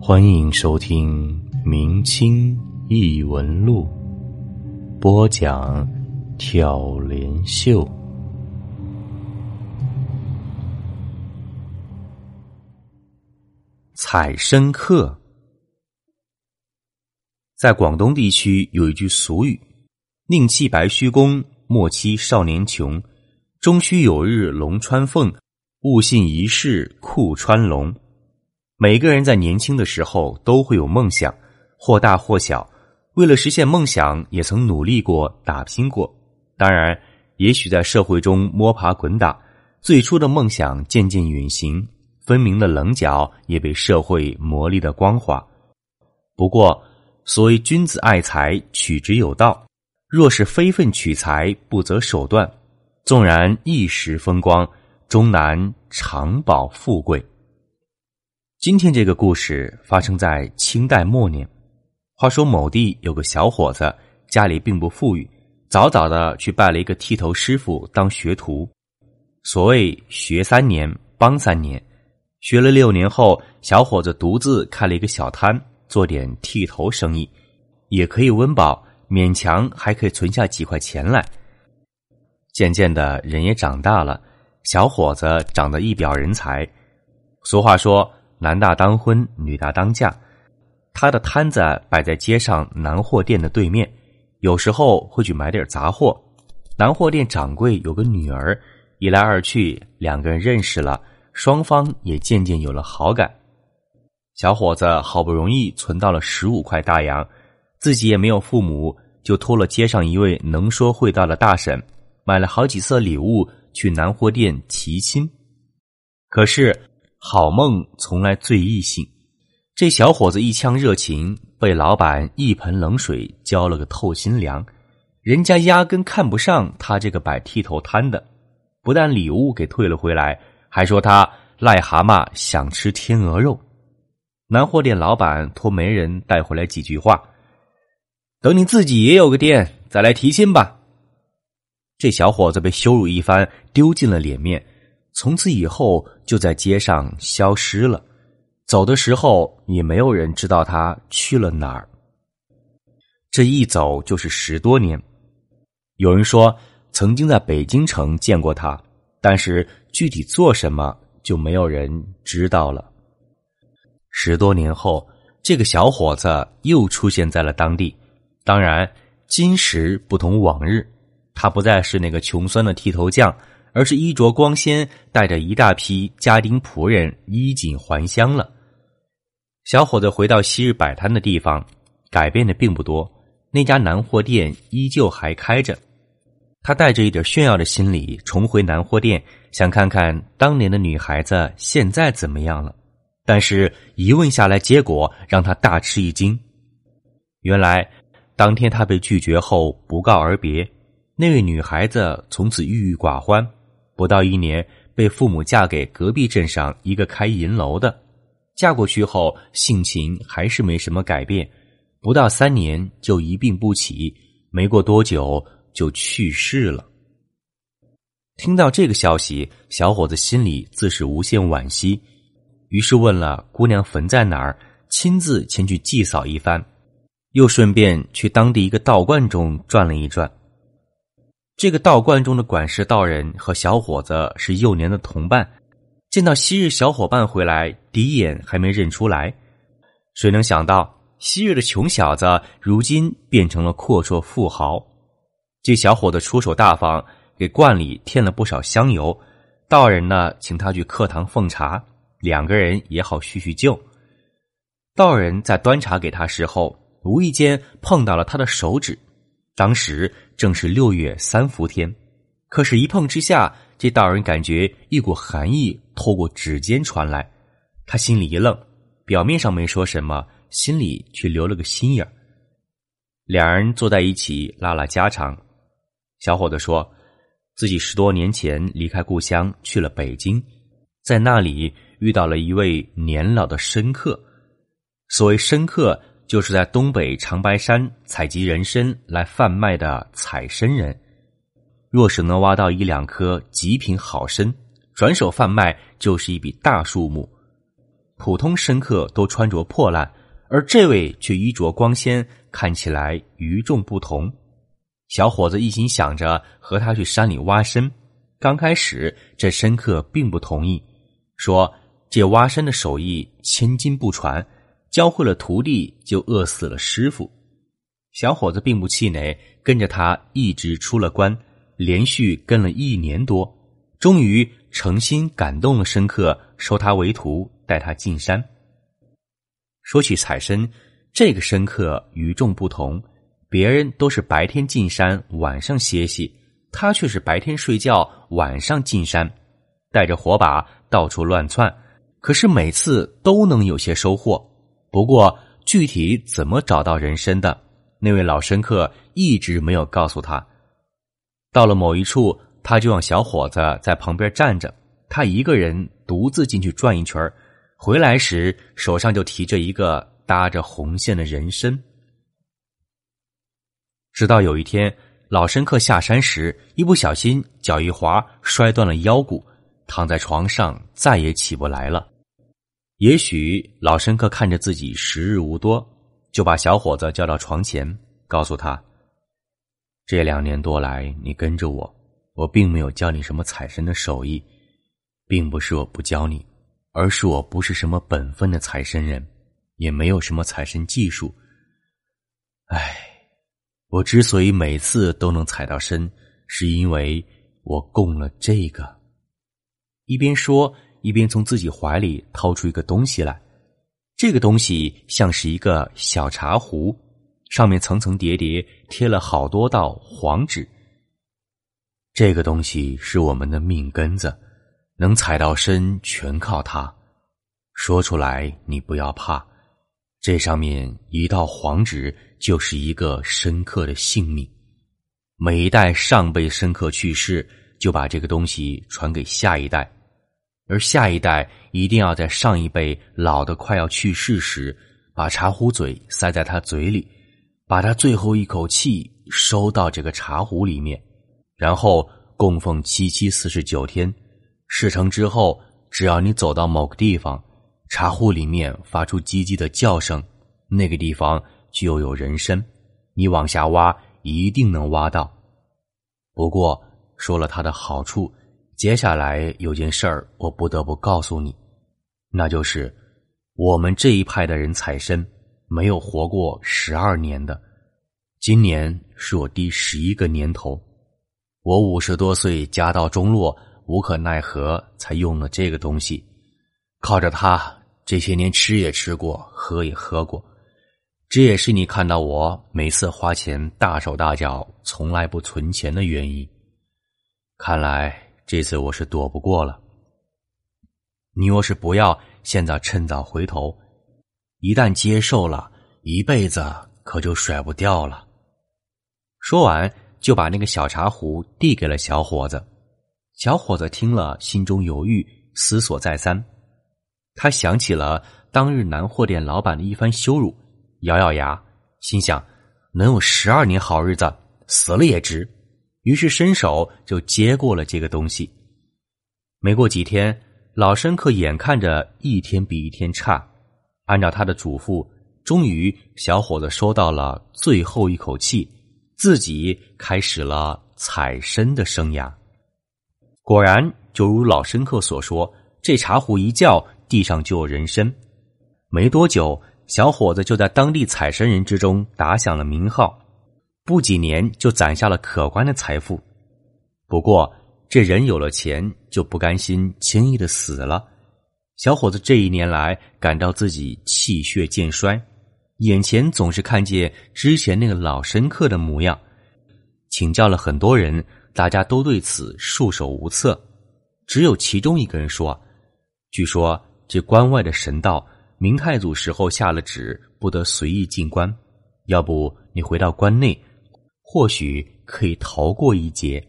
欢迎收听《明清异闻录》，播讲挑帘秀。采参客，在广东地区有一句俗语：“宁弃白须功，莫欺少年穷。终须有日龙穿凤，勿信一世裤穿龙。”每个人在年轻的时候都会有梦想，或大或小。为了实现梦想，也曾努力过、打拼过。当然，也许在社会中摸爬滚打，最初的梦想渐渐远行，分明的棱角也被社会磨砺的光滑。不过，所谓君子爱财，取之有道。若是非分取财，不择手段，纵然一时风光，终难长保富贵。今天这个故事发生在清代末年。话说某地有个小伙子，家里并不富裕，早早的去拜了一个剃头师傅当学徒。所谓学三年，帮三年。学了六年后，小伙子独自开了一个小摊，做点剃头生意，也可以温饱，勉强还可以存下几块钱来。渐渐的，人也长大了，小伙子长得一表人才。俗话说。男大当婚，女大当嫁。他的摊子摆在街上南货店的对面，有时候会去买点杂货。南货店掌柜有个女儿，一来二去，两个人认识了，双方也渐渐有了好感。小伙子好不容易存到了十五块大洋，自己也没有父母，就托了街上一位能说会道的大婶，买了好几色礼物去南货店提亲。可是。好梦从来最易醒，这小伙子一腔热情被老板一盆冷水浇了个透心凉。人家压根看不上他这个摆剃头摊的，不但礼物给退了回来，还说他癞蛤蟆想吃天鹅肉。南货店老板托媒人带回来几句话：“等你自己也有个店，再来提亲吧。”这小伙子被羞辱一番，丢尽了脸面。从此以后，就在街上消失了。走的时候，也没有人知道他去了哪儿。这一走就是十多年。有人说曾经在北京城见过他，但是具体做什么，就没有人知道了。十多年后，这个小伙子又出现在了当地。当然，今时不同往日，他不再是那个穷酸的剃头匠。而是衣着光鲜，带着一大批家丁仆人衣锦还乡了。小伙子回到昔日摆摊的地方，改变的并不多，那家南货店依旧还开着。他带着一点炫耀的心理重回南货店，想看看当年的女孩子现在怎么样了。但是一问下来，结果让他大吃一惊。原来当天他被拒绝后不告而别，那位女孩子从此郁郁寡欢。不到一年，被父母嫁给隔壁镇上一个开银楼的。嫁过去后，性情还是没什么改变。不到三年，就一病不起，没过多久就去世了。听到这个消息，小伙子心里自是无限惋惜，于是问了姑娘坟在哪儿，亲自前去祭扫一番，又顺便去当地一个道观中转了一转。这个道观中的管事道人和小伙子是幼年的同伴，见到昔日小伙伴回来，第一眼还没认出来。谁能想到，昔日的穷小子如今变成了阔绰富豪？这小伙子出手大方，给观里添了不少香油。道人呢，请他去客堂奉茶，两个人也好叙叙旧。道人在端茶给他时候，无意间碰到了他的手指。当时正是六月三伏天，可是，一碰之下，这道人感觉一股寒意透过指尖传来，他心里一愣，表面上没说什么，心里却留了个心眼儿。两人坐在一起拉拉家常，小伙子说自己十多年前离开故乡去了北京，在那里遇到了一位年老的深客，所谓深客。就是在东北长白山采集人参来贩卖的采参人，若是能挖到一两颗极品好参，转手贩卖就是一笔大数目。普通生客都穿着破烂，而这位却衣着光鲜，看起来与众不同。小伙子一心想着和他去山里挖参。刚开始，这深客并不同意，说这挖参的手艺千金不传，教会了徒弟就饿死了师傅。小伙子并不气馁，跟着他一直出了关，连续跟了一年多，终于诚心感动了深客，收他为徒。带他进山。说起采参，这个深刻与众不同。别人都是白天进山，晚上歇息，他却是白天睡觉，晚上进山，带着火把到处乱窜。可是每次都能有些收获。不过具体怎么找到人参的，那位老深客一直没有告诉他。到了某一处，他就让小伙子在旁边站着，他一个人独自进去转一圈。回来时，手上就提着一个搭着红线的人参。直到有一天，老申客下山时，一不小心脚一滑，摔断了腰骨，躺在床上再也起不来了。也许老申客看着自己时日无多，就把小伙子叫到床前，告诉他：“这两年多来，你跟着我，我并没有教你什么采参的手艺，并不是我不教你。”而是我不是什么本分的财神人，也没有什么财神技术。唉，我之所以每次都能踩到参，是因为我供了这个。一边说，一边从自己怀里掏出一个东西来。这个东西像是一个小茶壶，上面层层叠叠贴了好多道黄纸。这个东西是我们的命根子。能踩到参，全靠它。说出来你不要怕，这上面一道黄纸就是一个深刻的性命。每一代上辈深刻去世，就把这个东西传给下一代，而下一代一定要在上一辈老的快要去世时，把茶壶嘴塞在他嘴里，把他最后一口气收到这个茶壶里面，然后供奉七七四十九天。事成之后，只要你走到某个地方，茶壶里面发出叽叽的叫声，那个地方就有人参，你往下挖一定能挖到。不过说了它的好处，接下来有件事儿我不得不告诉你，那就是我们这一派的人采参没有活过十二年的，今年是我第十一个年头，我五十多岁家道中落。无可奈何，才用了这个东西。靠着它，这些年吃也吃过，喝也喝过。这也是你看到我每次花钱大手大脚，从来不存钱的原因。看来这次我是躲不过了。你若是不要，现在趁早回头。一旦接受了，一辈子可就甩不掉了。说完，就把那个小茶壶递给了小伙子。小伙子听了，心中犹豫，思索再三。他想起了当日南货店老板的一番羞辱，咬咬牙，心想：能有十二年好日子，死了也值。于是伸手就接过了这个东西。没过几天，老申客眼看着一天比一天差，按照他的嘱咐，终于小伙子收到了最后一口气，自己开始了采参的生涯。果然，就如老申客所说，这茶壶一叫，地上就有人参。没多久，小伙子就在当地采参人之中打响了名号，不几年就攒下了可观的财富。不过，这人有了钱就不甘心轻易的死了。小伙子这一年来感到自己气血渐衰，眼前总是看见之前那个老深刻的模样，请教了很多人。大家都对此束手无策，只有其中一个人说：“据说这关外的神道，明太祖时候下了旨，不得随意进关。要不你回到关内，或许可以逃过一劫。”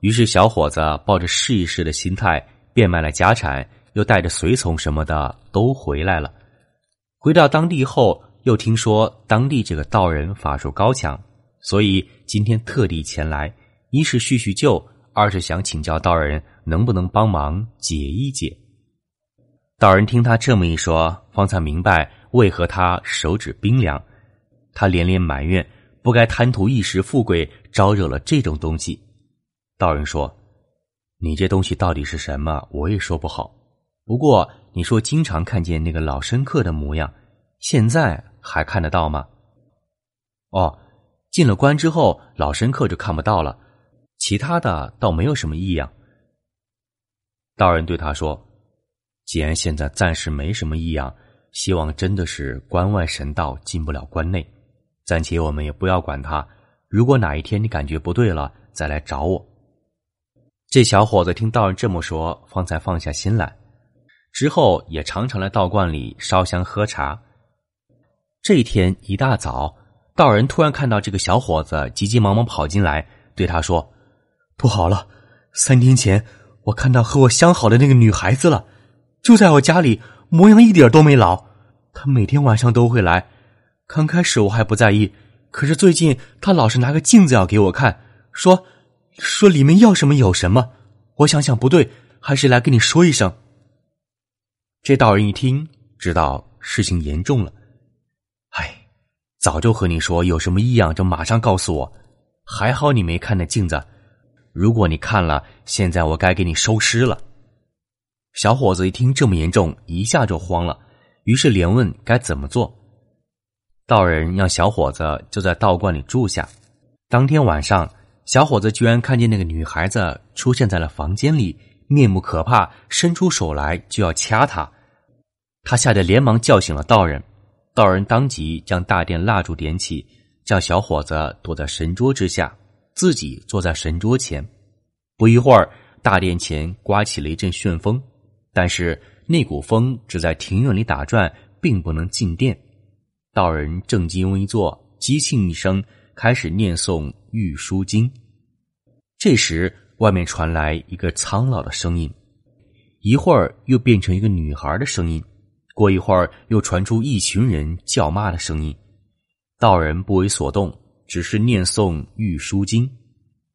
于是小伙子抱着试一试的心态，变卖了家产，又带着随从什么的都回来了。回到当地后，又听说当地这个道人法术高强，所以今天特地前来。一是叙叙旧，二是想请教道人能不能帮忙解一解。道人听他这么一说，方才明白为何他手指冰凉。他连连埋怨，不该贪图一时富贵，招惹了这种东西。道人说：“你这东西到底是什么？我也说不好。不过你说经常看见那个老生客的模样，现在还看得到吗？”哦，进了关之后，老生客就看不到了，其他的倒没有什么异样。道人对他说：“既然现在暂时没什么异样，希望真的是关外神道进不了关内。”暂且我们也不要管他。如果哪一天你感觉不对了，再来找我。这小伙子听道人这么说，方才放下心来。之后也常常来道观里烧香喝茶。这一天一大早，道人突然看到这个小伙子急急忙忙跑进来，对他说：“不好了！三天前我看到和我相好的那个女孩子了，就在我家里，模样一点都没老。她每天晚上都会来。”刚开始我还不在意，可是最近他老是拿个镜子要给我看，说说里面要什么有什么。我想想不对，还是来跟你说一声。这道人一听，知道事情严重了。唉，早就和你说有什么异样就马上告诉我，还好你没看那镜子。如果你看了，现在我该给你收尸了。小伙子一听这么严重，一下就慌了，于是连问该怎么做。道人让小伙子就在道观里住下。当天晚上，小伙子居然看见那个女孩子出现在了房间里，面目可怕，伸出手来就要掐他。他吓得连忙叫醒了道人。道人当即将大殿蜡烛点起，叫小伙子躲在神桌之下，自己坐在神桌前。不一会儿，大殿前刮起了一阵旋风，但是那股风只在庭院里打转，并不能进殿。道人正襟危坐，激庆一声，开始念诵《玉书经》。这时，外面传来一个苍老的声音，一会儿又变成一个女孩的声音，过一会儿又传出一群人叫骂的声音。道人不为所动，只是念诵《玉书经》。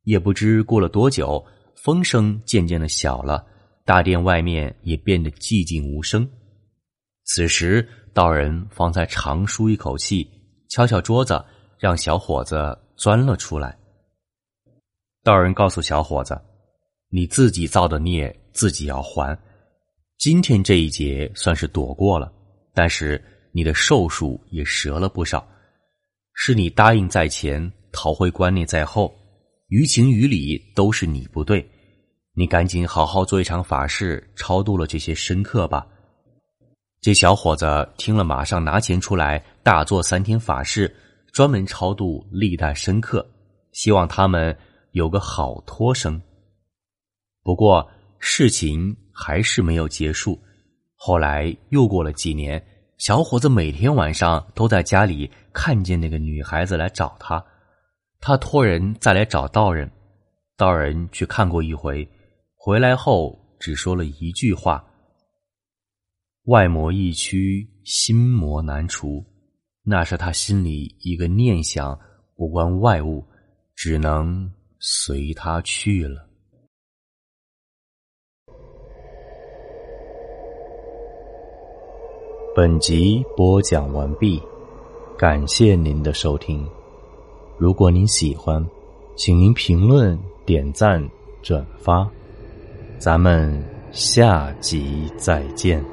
也不知过了多久，风声渐渐的小了，大殿外面也变得寂静无声。此时。道人方才长舒一口气，敲敲桌子，让小伙子钻了出来。道人告诉小伙子：“你自己造的孽，自己要还。今天这一劫算是躲过了，但是你的寿数也折了不少。是你答应在前，逃回关内在后，于情于理都是你不对。你赶紧好好做一场法事，超度了这些深刻吧。”这小伙子听了，马上拿钱出来，大做三天法事，专门超度历代深刻，希望他们有个好托生。不过事情还是没有结束。后来又过了几年，小伙子每天晚上都在家里看见那个女孩子来找他，他托人再来找道人，道人去看过一回，回来后只说了一句话。外魔易驱，心魔难除，那是他心里一个念想，不关外物，只能随他去了。本集播讲完毕，感谢您的收听。如果您喜欢，请您评论、点赞、转发，咱们下集再见。